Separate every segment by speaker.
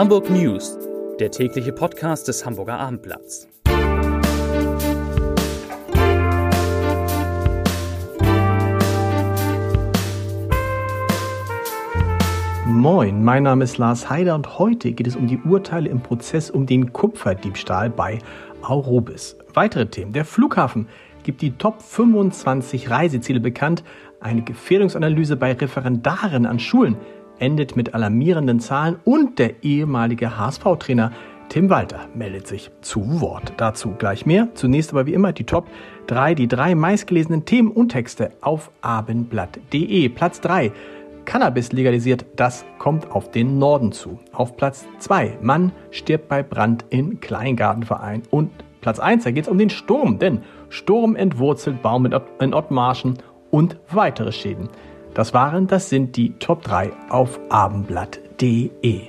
Speaker 1: Hamburg News, der tägliche Podcast des Hamburger Abendblatts.
Speaker 2: Moin, mein Name ist Lars Heider und heute geht es um die Urteile im Prozess um den Kupferdiebstahl bei Aurobis. Weitere Themen. Der Flughafen gibt die Top 25 Reiseziele bekannt. Eine Gefährdungsanalyse bei Referendaren an Schulen endet mit alarmierenden Zahlen und der ehemalige HSV-Trainer Tim Walter meldet sich zu Wort. Dazu gleich mehr. Zunächst aber wie immer die Top 3, die drei meistgelesenen Themen und Texte auf abendblatt.de. Platz 3. Cannabis legalisiert, das kommt auf den Norden zu. Auf Platz 2. Mann stirbt bei Brand in Kleingartenverein. Und Platz 1, da geht es um den Sturm, denn Sturm entwurzelt Baum in Ottmarschen und weitere Schäden. Das waren, das sind die Top 3 auf abendblatt.de.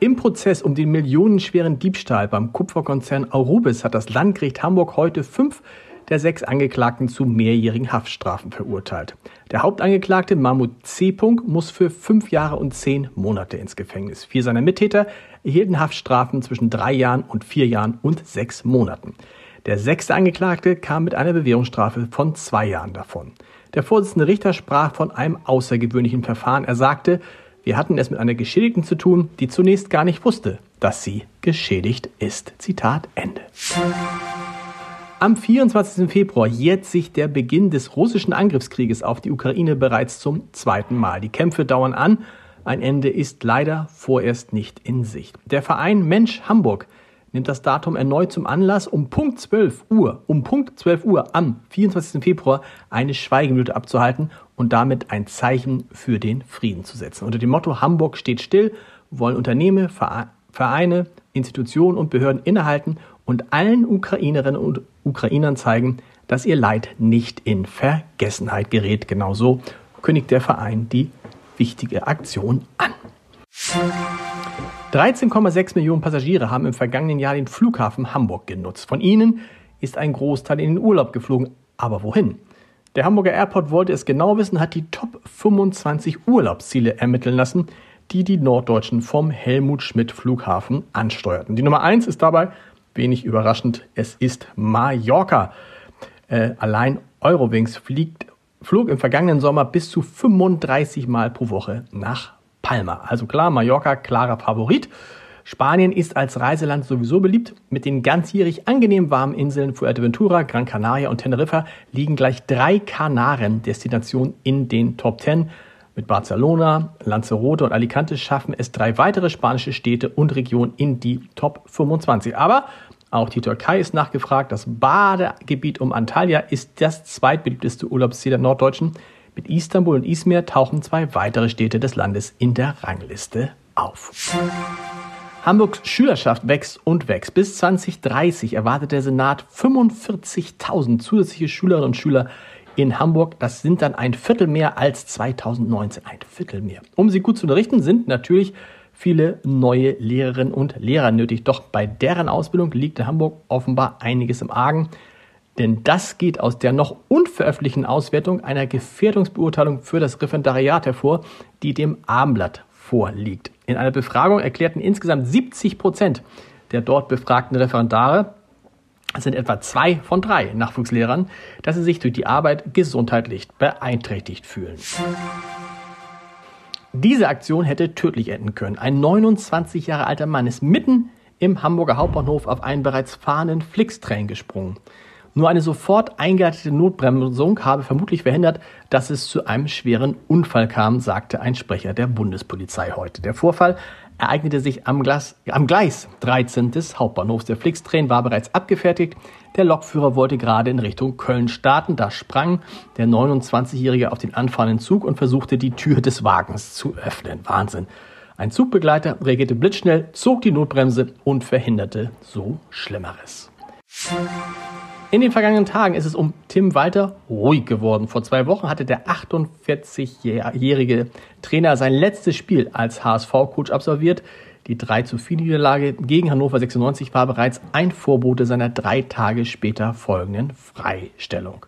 Speaker 2: Im Prozess um den millionenschweren Diebstahl beim Kupferkonzern Aurubis hat das Landgericht Hamburg heute fünf der sechs Angeklagten zu mehrjährigen Haftstrafen verurteilt. Der Hauptangeklagte Mahmoud C. muss für fünf Jahre und zehn Monate ins Gefängnis. Vier seiner Mittäter erhielten Haftstrafen zwischen drei Jahren und vier Jahren und sechs Monaten. Der sechste Angeklagte kam mit einer Bewährungsstrafe von zwei Jahren davon. Der Vorsitzende Richter sprach von einem außergewöhnlichen Verfahren. Er sagte, wir hatten es mit einer Geschädigten zu tun, die zunächst gar nicht wusste, dass sie geschädigt ist. Zitat Ende. Am 24. Februar jährt sich der Beginn des russischen Angriffskrieges auf die Ukraine bereits zum zweiten Mal. Die Kämpfe dauern an. Ein Ende ist leider vorerst nicht in Sicht. Der Verein Mensch Hamburg nimmt das Datum erneut zum Anlass, um Punkt 12 Uhr, um Punkt 12 Uhr am 24. Februar eine Schweigeminute abzuhalten und damit ein Zeichen für den Frieden zu setzen. Unter dem Motto Hamburg steht still wollen Unternehmen, Vereine, Institutionen und Behörden innehalten und allen Ukrainerinnen und Ukrainern zeigen, dass ihr Leid nicht in Vergessenheit gerät. Genauso kündigt der Verein die wichtige Aktion an. 13,6 Millionen Passagiere haben im vergangenen Jahr den Flughafen Hamburg genutzt. Von ihnen ist ein Großteil in den Urlaub geflogen. Aber wohin? Der Hamburger Airport wollte es genau wissen, hat die Top 25 Urlaubsziele ermitteln lassen, die die Norddeutschen vom Helmut Schmidt Flughafen ansteuerten. Die Nummer 1 ist dabei, wenig überraschend, es ist Mallorca. Äh, allein Eurowings fliegt, flog im vergangenen Sommer bis zu 35 Mal pro Woche nach Palma. Also klar, Mallorca, klarer Favorit. Spanien ist als Reiseland sowieso beliebt. Mit den ganzjährig angenehm warmen Inseln Fuerteventura, Gran Canaria und Teneriffa liegen gleich drei Kanaren-Destinationen in den Top 10. Mit Barcelona, Lanzarote und Alicante schaffen es drei weitere spanische Städte und Regionen in die Top 25. Aber auch die Türkei ist nachgefragt. Das Badegebiet um Antalya ist das zweitbeliebteste Urlaubsziel der Norddeutschen. Mit Istanbul und Izmir tauchen zwei weitere Städte des Landes in der Rangliste auf. Hamburgs Schülerschaft wächst und wächst. Bis 2030 erwartet der Senat 45.000 zusätzliche Schülerinnen und Schüler in Hamburg. Das sind dann ein Viertel mehr als 2019. Ein Viertel mehr. Um sie gut zu unterrichten, sind natürlich viele neue Lehrerinnen und Lehrer nötig. Doch bei deren Ausbildung liegt in Hamburg offenbar einiges im Argen. Denn das geht aus der noch unveröffentlichten Auswertung einer Gefährdungsbeurteilung für das Referendariat hervor, die dem Abendblatt vorliegt. In einer Befragung erklärten insgesamt 70 Prozent der dort befragten Referendare, das sind etwa zwei von drei Nachwuchslehrern, dass sie sich durch die Arbeit gesundheitlich beeinträchtigt fühlen. Diese Aktion hätte tödlich enden können. Ein 29 Jahre alter Mann ist mitten im Hamburger Hauptbahnhof auf einen bereits fahrenden Flixtrain gesprungen. Nur eine sofort eingeleitete Notbremsung habe vermutlich verhindert, dass es zu einem schweren Unfall kam, sagte ein Sprecher der Bundespolizei heute. Der Vorfall ereignete sich am, Glas, am Gleis 13 des Hauptbahnhofs. Der Flixtrain war bereits abgefertigt. Der Lokführer wollte gerade in Richtung Köln starten. Da sprang der 29-Jährige auf den anfahrenden Zug und versuchte, die Tür des Wagens zu öffnen. Wahnsinn. Ein Zugbegleiter reagierte blitzschnell, zog die Notbremse und verhinderte so Schlimmeres. In den vergangenen Tagen ist es um Tim Walter ruhig geworden. Vor zwei Wochen hatte der 48-jährige Trainer sein letztes Spiel als HSV-Coach absolviert. Die 3 zu 4 Niederlage gegen Hannover 96 war bereits ein Vorbote seiner drei Tage später folgenden Freistellung.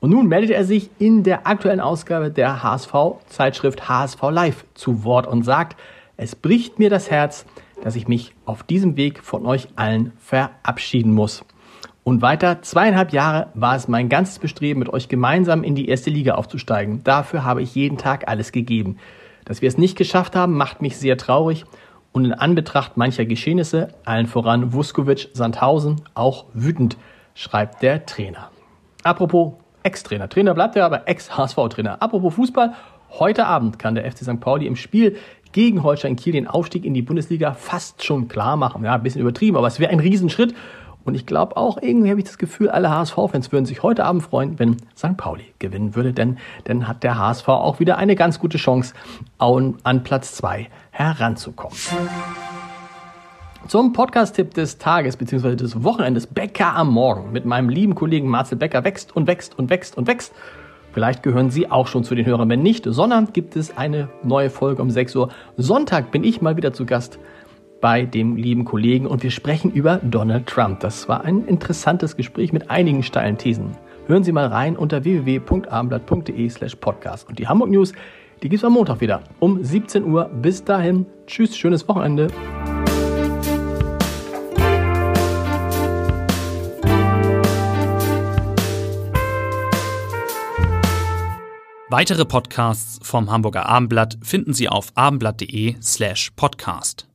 Speaker 2: Und nun meldet er sich in der aktuellen Ausgabe der HSV-Zeitschrift HSV Live zu Wort und sagt, es bricht mir das Herz, dass ich mich auf diesem Weg von euch allen verabschieden muss. Und weiter, zweieinhalb Jahre war es mein ganzes Bestreben, mit euch gemeinsam in die erste Liga aufzusteigen. Dafür habe ich jeden Tag alles gegeben. Dass wir es nicht geschafft haben, macht mich sehr traurig und in Anbetracht mancher Geschehnisse, allen voran Vuskovic, Sandhausen, auch wütend, schreibt der Trainer. Apropos Ex-Trainer. Trainer bleibt er, aber Ex-HSV-Trainer. Apropos Fußball, heute Abend kann der FC St. Pauli im Spiel gegen Holstein Kiel den Aufstieg in die Bundesliga fast schon klar machen. Ja, ein bisschen übertrieben, aber es wäre ein Riesenschritt. Und ich glaube auch, irgendwie habe ich das Gefühl, alle HSV-Fans würden sich heute Abend freuen, wenn St. Pauli gewinnen würde, denn dann hat der HSV auch wieder eine ganz gute Chance, an Platz 2 heranzukommen. Zum Podcast-Tipp des Tages bzw. des Wochenendes Bäcker am Morgen mit meinem lieben Kollegen Marcel Becker wächst und wächst und wächst und wächst. Vielleicht gehören Sie auch schon zu den Hörern. Wenn nicht, sondern gibt es eine neue Folge um 6 Uhr. Sonntag bin ich mal wieder zu Gast bei dem lieben Kollegen und wir sprechen über Donald Trump. Das war ein interessantes Gespräch mit einigen steilen Thesen. Hören Sie mal rein unter www.abendblatt.de slash podcast. Und die Hamburg News, die gibt es am Montag wieder um 17 Uhr. Bis dahin, tschüss, schönes Wochenende.
Speaker 1: Weitere Podcasts vom Hamburger Abendblatt finden Sie auf abendblatt.de slash podcast.